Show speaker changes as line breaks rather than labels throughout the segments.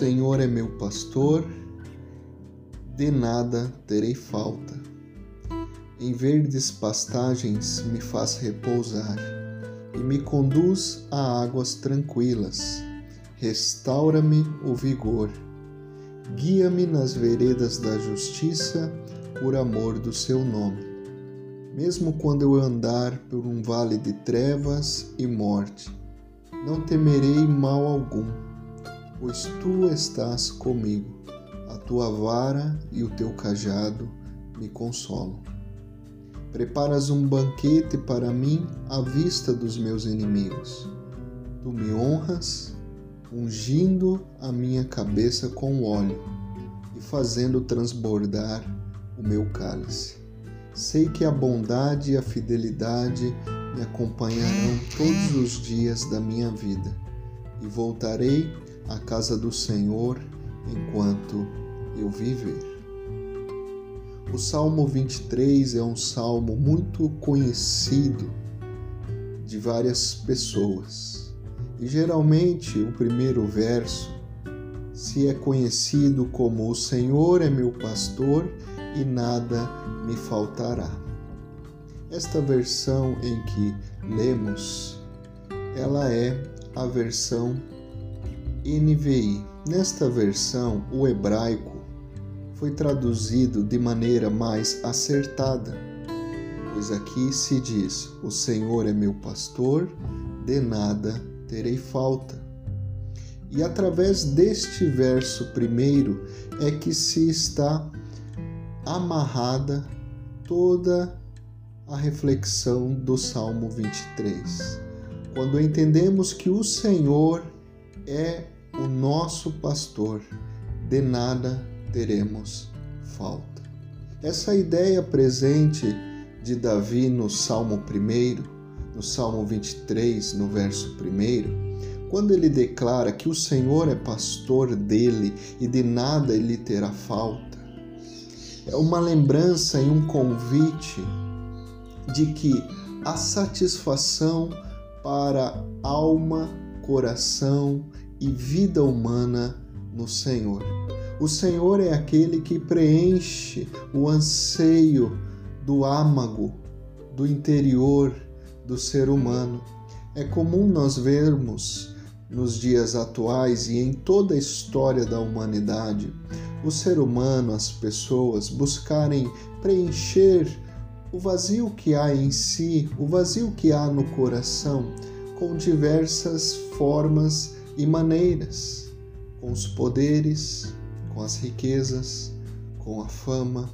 Senhor é meu pastor, de nada terei falta. Em verdes pastagens me faz repousar e me conduz a águas tranquilas. Restaura-me o vigor. Guia-me nas veredas da justiça por amor do seu nome. Mesmo quando eu andar por um vale de trevas e morte, não temerei mal algum, pois tu estás comigo. A tua vara e o teu cajado me consolam. Preparas um banquete para mim à vista dos meus inimigos. Tu me honras, ungindo a minha cabeça com óleo e fazendo transbordar o meu cálice. Sei que a bondade e a fidelidade me acompanharão todos os dias da minha vida e voltarei à casa do Senhor enquanto eu viver. O Salmo 23 é um salmo muito conhecido de várias pessoas. E geralmente o primeiro verso se é conhecido como O Senhor é meu pastor e nada me faltará. Esta versão em que lemos, ela é a versão NVI. Nesta versão, o hebraico foi traduzido de maneira mais acertada, pois aqui se diz: O Senhor é meu pastor, de nada terei falta. E através deste verso primeiro é que se está amarrada toda a reflexão do Salmo 23. Quando entendemos que o Senhor é o nosso pastor, de nada teremos falta. Essa ideia presente de Davi no Salmo 1, no Salmo 23, no verso 1, quando ele declara que o Senhor é pastor dele e de nada ele terá falta, é uma lembrança e um convite de que a satisfação para alma, coração e vida humana no Senhor. O Senhor é aquele que preenche o anseio do âmago, do interior do ser humano. É comum nós vermos nos dias atuais e em toda a história da humanidade o ser humano, as pessoas buscarem preencher o vazio que há em si, o vazio que há no coração, com diversas formas e maneiras, com os poderes, com as riquezas, com a fama,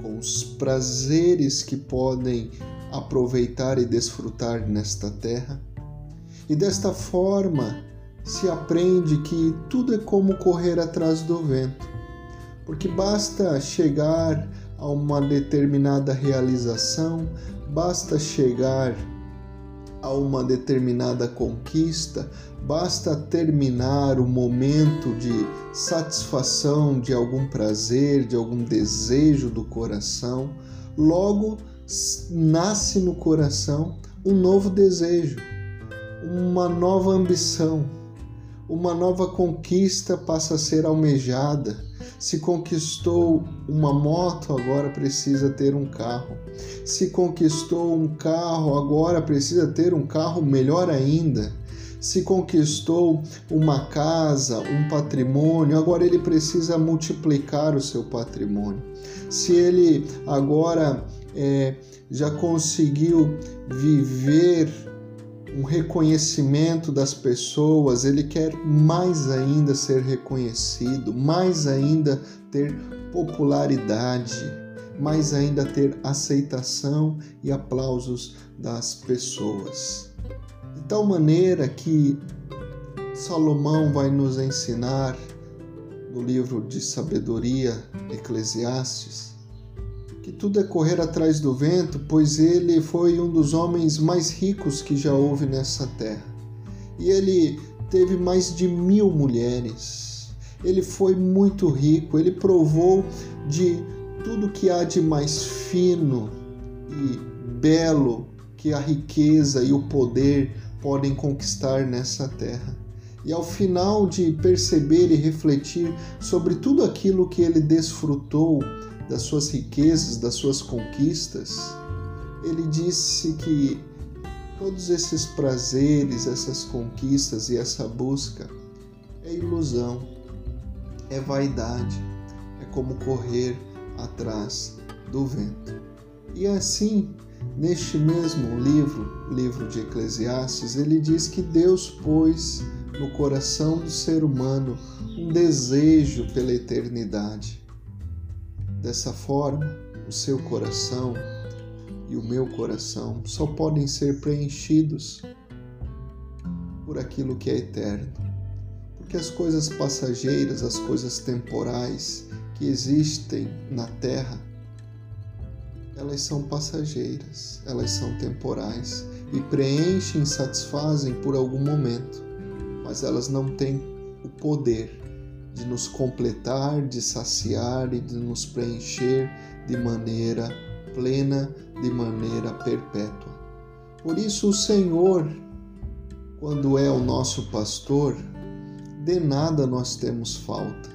com os prazeres que podem aproveitar e desfrutar nesta terra. E desta forma se aprende que tudo é como correr atrás do vento, porque basta chegar a uma determinada realização, basta chegar a uma determinada conquista, basta terminar o momento de satisfação de algum prazer, de algum desejo do coração, logo nasce no coração um novo desejo, uma nova ambição, uma nova conquista passa a ser almejada se conquistou uma moto, agora precisa ter um carro. Se conquistou um carro, agora precisa ter um carro melhor ainda. Se conquistou uma casa, um patrimônio, agora ele precisa multiplicar o seu patrimônio. Se ele agora é, já conseguiu viver um reconhecimento das pessoas, ele quer mais ainda ser reconhecido, mais ainda ter popularidade, mais ainda ter aceitação e aplausos das pessoas. De tal maneira que Salomão vai nos ensinar no livro de sabedoria Eclesiastes que tudo é correr atrás do vento, pois ele foi um dos homens mais ricos que já houve nessa terra. E ele teve mais de mil mulheres. Ele foi muito rico, ele provou de tudo que há de mais fino e belo que a riqueza e o poder podem conquistar nessa terra. E ao final de perceber e refletir sobre tudo aquilo que ele desfrutou das suas riquezas, das suas conquistas, ele disse que todos esses prazeres, essas conquistas e essa busca é ilusão, é vaidade, é como correr atrás do vento. E assim, neste mesmo livro, livro de Eclesiastes, ele diz que Deus pôs no coração do ser humano um desejo pela eternidade. Dessa forma, o seu coração e o meu coração só podem ser preenchidos por aquilo que é eterno. Porque as coisas passageiras, as coisas temporais que existem na terra, elas são passageiras, elas são temporais e preenchem satisfazem por algum momento, mas elas não têm o poder de nos completar, de saciar e de nos preencher de maneira plena, de maneira perpétua. Por isso, o Senhor, quando é o nosso pastor, de nada nós temos falta,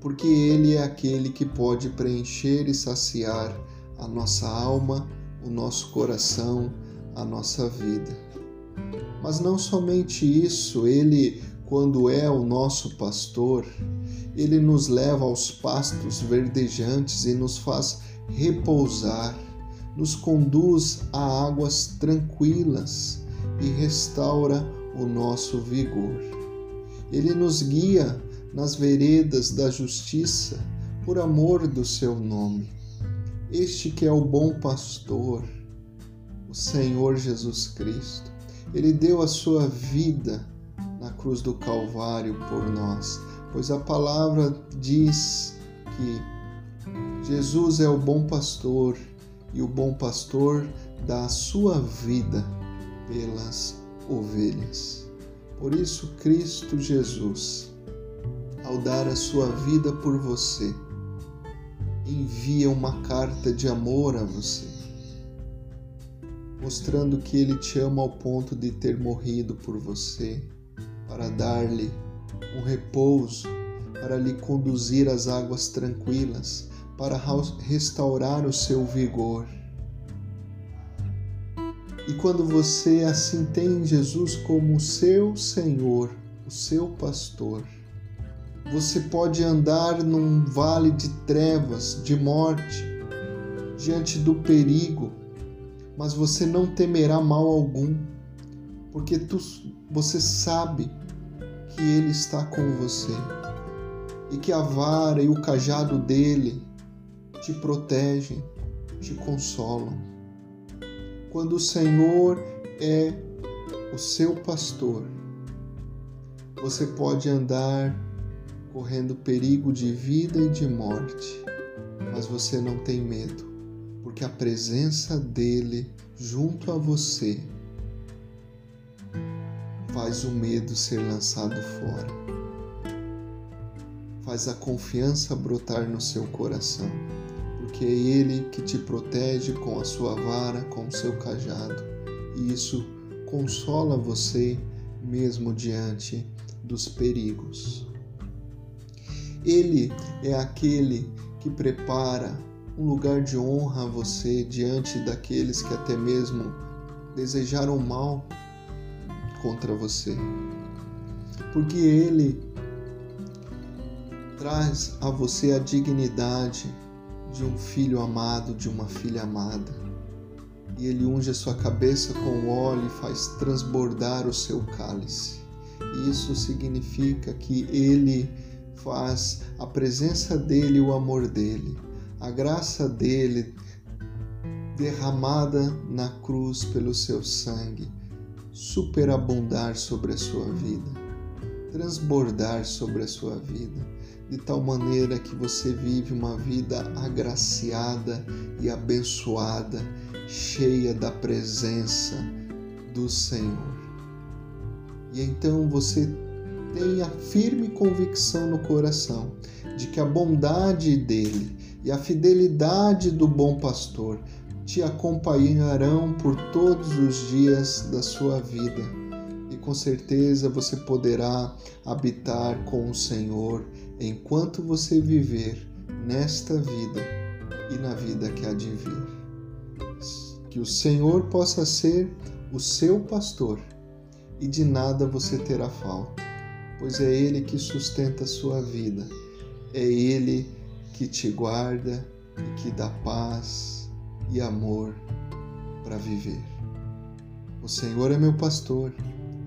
porque Ele é aquele que pode preencher e saciar a nossa alma, o nosso coração, a nossa vida. Mas não somente isso, Ele quando é o nosso pastor, ele nos leva aos pastos verdejantes e nos faz repousar, nos conduz a águas tranquilas e restaura o nosso vigor. Ele nos guia nas veredas da justiça por amor do seu nome. Este que é o bom pastor, o Senhor Jesus Cristo. Ele deu a sua vida na cruz do Calvário por nós, pois a palavra diz que Jesus é o bom pastor e o bom pastor dá a sua vida pelas ovelhas. Por isso, Cristo Jesus, ao dar a sua vida por você, envia uma carta de amor a você, mostrando que Ele te ama ao ponto de ter morrido por você para dar-lhe um repouso, para lhe conduzir às águas tranquilas, para restaurar o seu vigor. E quando você assim tem Jesus como seu Senhor, o seu pastor, você pode andar num vale de trevas, de morte, diante do perigo, mas você não temerá mal algum, porque tu, você sabe que Ele está com você e que a vara e o cajado dele te protegem, te consolam. Quando o Senhor é o seu pastor, você pode andar correndo perigo de vida e de morte, mas você não tem medo, porque a presença dele junto a você faz o medo ser lançado fora. Faz a confiança brotar no seu coração, porque é Ele que te protege com a sua vara, com o seu cajado, e isso consola você mesmo diante dos perigos. Ele é aquele que prepara um lugar de honra a você diante daqueles que até mesmo desejaram mal contra você. Porque Ele traz a você a dignidade de um filho amado, de uma filha amada. E Ele unge a sua cabeça com óleo e faz transbordar o seu cálice. Isso significa que Ele faz a presença dele, o amor dele, a graça dele derramada na cruz pelo seu sangue superabundar sobre a sua vida, transbordar sobre a sua vida, de tal maneira que você vive uma vida agraciada e abençoada, cheia da presença do Senhor. E então você tem a firme convicção no coração de que a bondade dele e a fidelidade do bom pastor te acompanharão por todos os dias da sua vida. E com certeza você poderá habitar com o Senhor enquanto você viver nesta vida e na vida que há de vir. Que o Senhor possa ser o seu pastor e de nada você terá falta, pois é Ele que sustenta a sua vida, é Ele que te guarda e que dá paz e amor para viver. O Senhor é meu pastor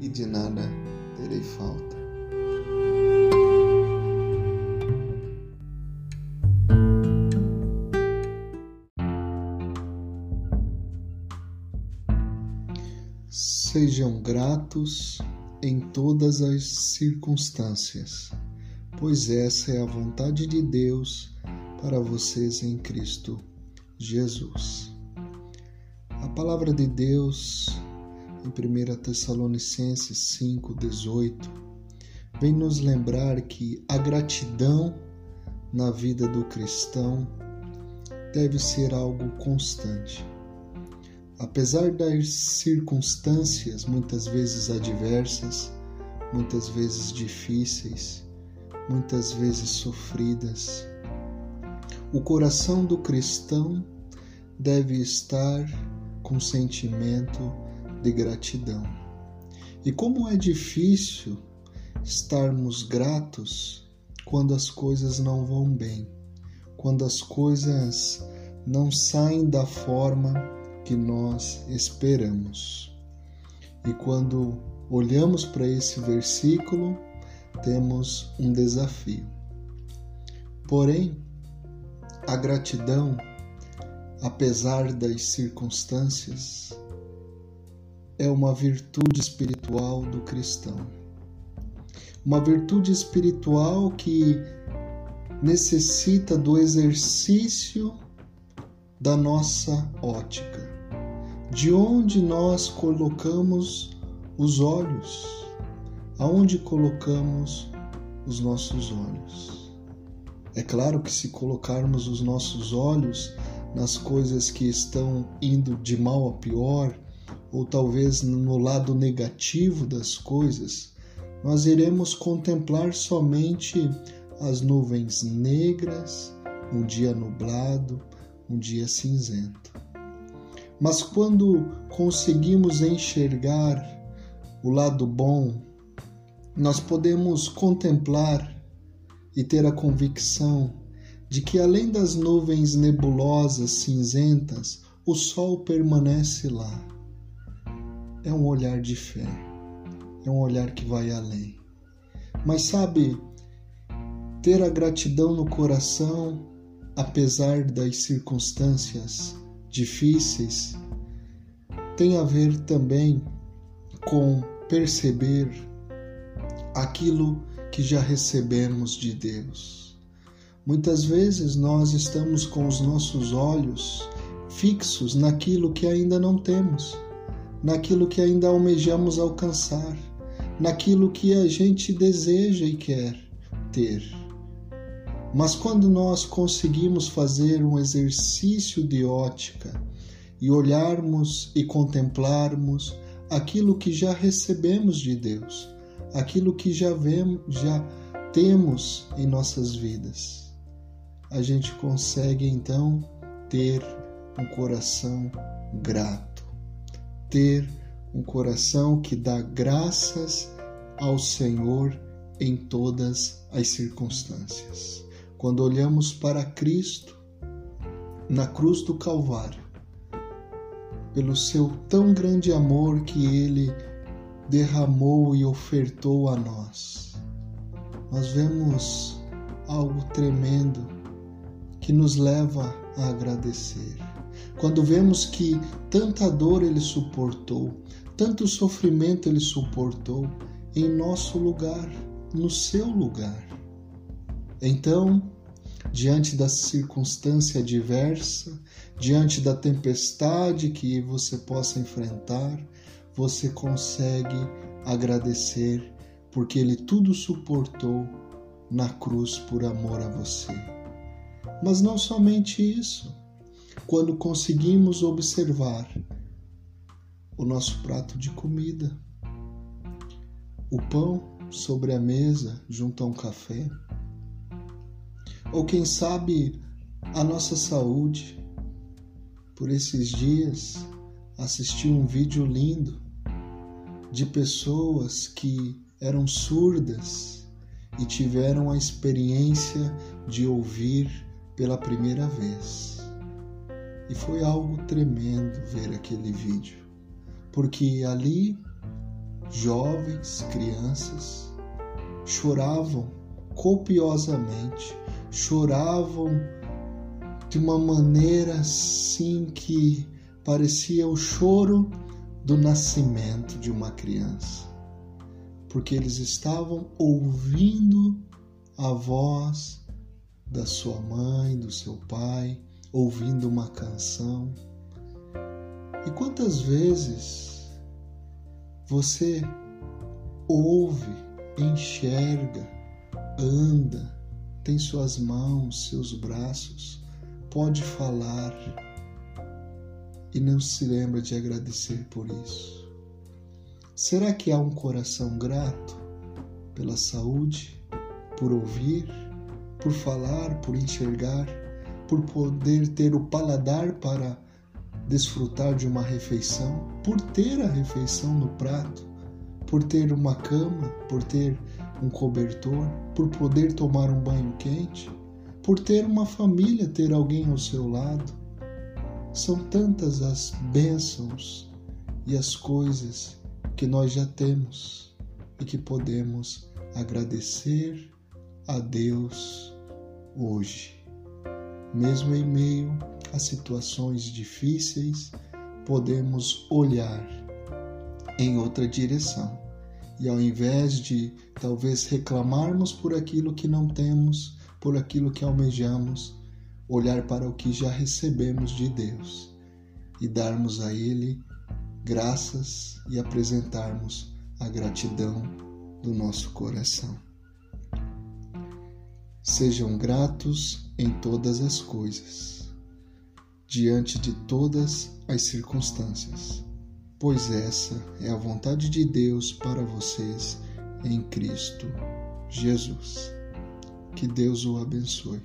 e de nada terei falta. Sejam gratos em todas as circunstâncias, pois essa é a vontade de Deus para vocês em Cristo Jesus. A palavra de Deus em 1 Tessalonicenses 5,18 vem nos lembrar que a gratidão na vida do cristão deve ser algo constante. Apesar das circunstâncias muitas vezes adversas, muitas vezes difíceis, muitas vezes sofridas, o coração do cristão deve estar com sentimento de gratidão. E como é difícil estarmos gratos quando as coisas não vão bem, quando as coisas não saem da forma que nós esperamos. E quando olhamos para esse versículo, temos um desafio. Porém, a gratidão, apesar das circunstâncias, é uma virtude espiritual do cristão. Uma virtude espiritual que necessita do exercício da nossa ótica de onde nós colocamos os olhos, aonde colocamos os nossos olhos. É claro que se colocarmos os nossos olhos nas coisas que estão indo de mal a pior, ou talvez no lado negativo das coisas, nós iremos contemplar somente as nuvens negras, um dia nublado, um dia cinzento. Mas quando conseguimos enxergar o lado bom, nós podemos contemplar e ter a convicção de que além das nuvens nebulosas cinzentas, o sol permanece lá. É um olhar de fé, é um olhar que vai além. Mas sabe, ter a gratidão no coração, apesar das circunstâncias, difíceis tem a ver também com perceber aquilo que já recebemos de Deus. Muitas vezes nós estamos com os nossos olhos fixos naquilo que ainda não temos, naquilo que ainda almejamos alcançar, naquilo que a gente deseja e quer ter. Mas quando nós conseguimos fazer um exercício de ótica e olharmos e contemplarmos aquilo que já recebemos de Deus, aquilo que já vemos, já temos em nossas vidas, a gente consegue então ter um coração grato, ter um coração que dá graças ao Senhor em todas as circunstâncias. Quando olhamos para Cristo na cruz do Calvário, pelo seu tão grande amor que ele derramou e ofertou a nós. Nós vemos algo tremendo que nos leva a agradecer. Quando vemos que tanta dor ele suportou, tanto sofrimento ele suportou em nosso lugar, no seu lugar. Então, diante da circunstância adversa, diante da tempestade que você possa enfrentar, você consegue agradecer porque ele tudo suportou na cruz por amor a você. Mas não somente isso. Quando conseguimos observar o nosso prato de comida, o pão sobre a mesa junto a um café. Ou quem sabe a nossa saúde. Por esses dias assisti um vídeo lindo de pessoas que eram surdas e tiveram a experiência de ouvir pela primeira vez. E foi algo tremendo ver aquele vídeo, porque ali jovens, crianças choravam copiosamente, choravam de uma maneira assim que parecia o choro do nascimento de uma criança, porque eles estavam ouvindo a voz da sua mãe, do seu pai, ouvindo uma canção. E quantas vezes você ouve, enxerga, anda, tem suas mãos, seus braços, pode falar e não se lembra de agradecer por isso? Será que há um coração grato pela saúde, por ouvir, por falar, por enxergar, por poder ter o paladar para desfrutar de uma refeição, por ter a refeição no prato, por ter uma cama, por ter um cobertor, por poder tomar um banho quente, por ter uma família, ter alguém ao seu lado. São tantas as bênçãos e as coisas que nós já temos e que podemos agradecer a Deus hoje. Mesmo em meio a situações difíceis, podemos olhar em outra direção. E ao invés de talvez reclamarmos por aquilo que não temos, por aquilo que almejamos, olhar para o que já recebemos de Deus e darmos a Ele graças e apresentarmos a gratidão do nosso coração. Sejam gratos em todas as coisas, diante de todas as circunstâncias, pois essa é a vontade de Deus para vocês em Cristo Jesus. Que Deus o abençoe.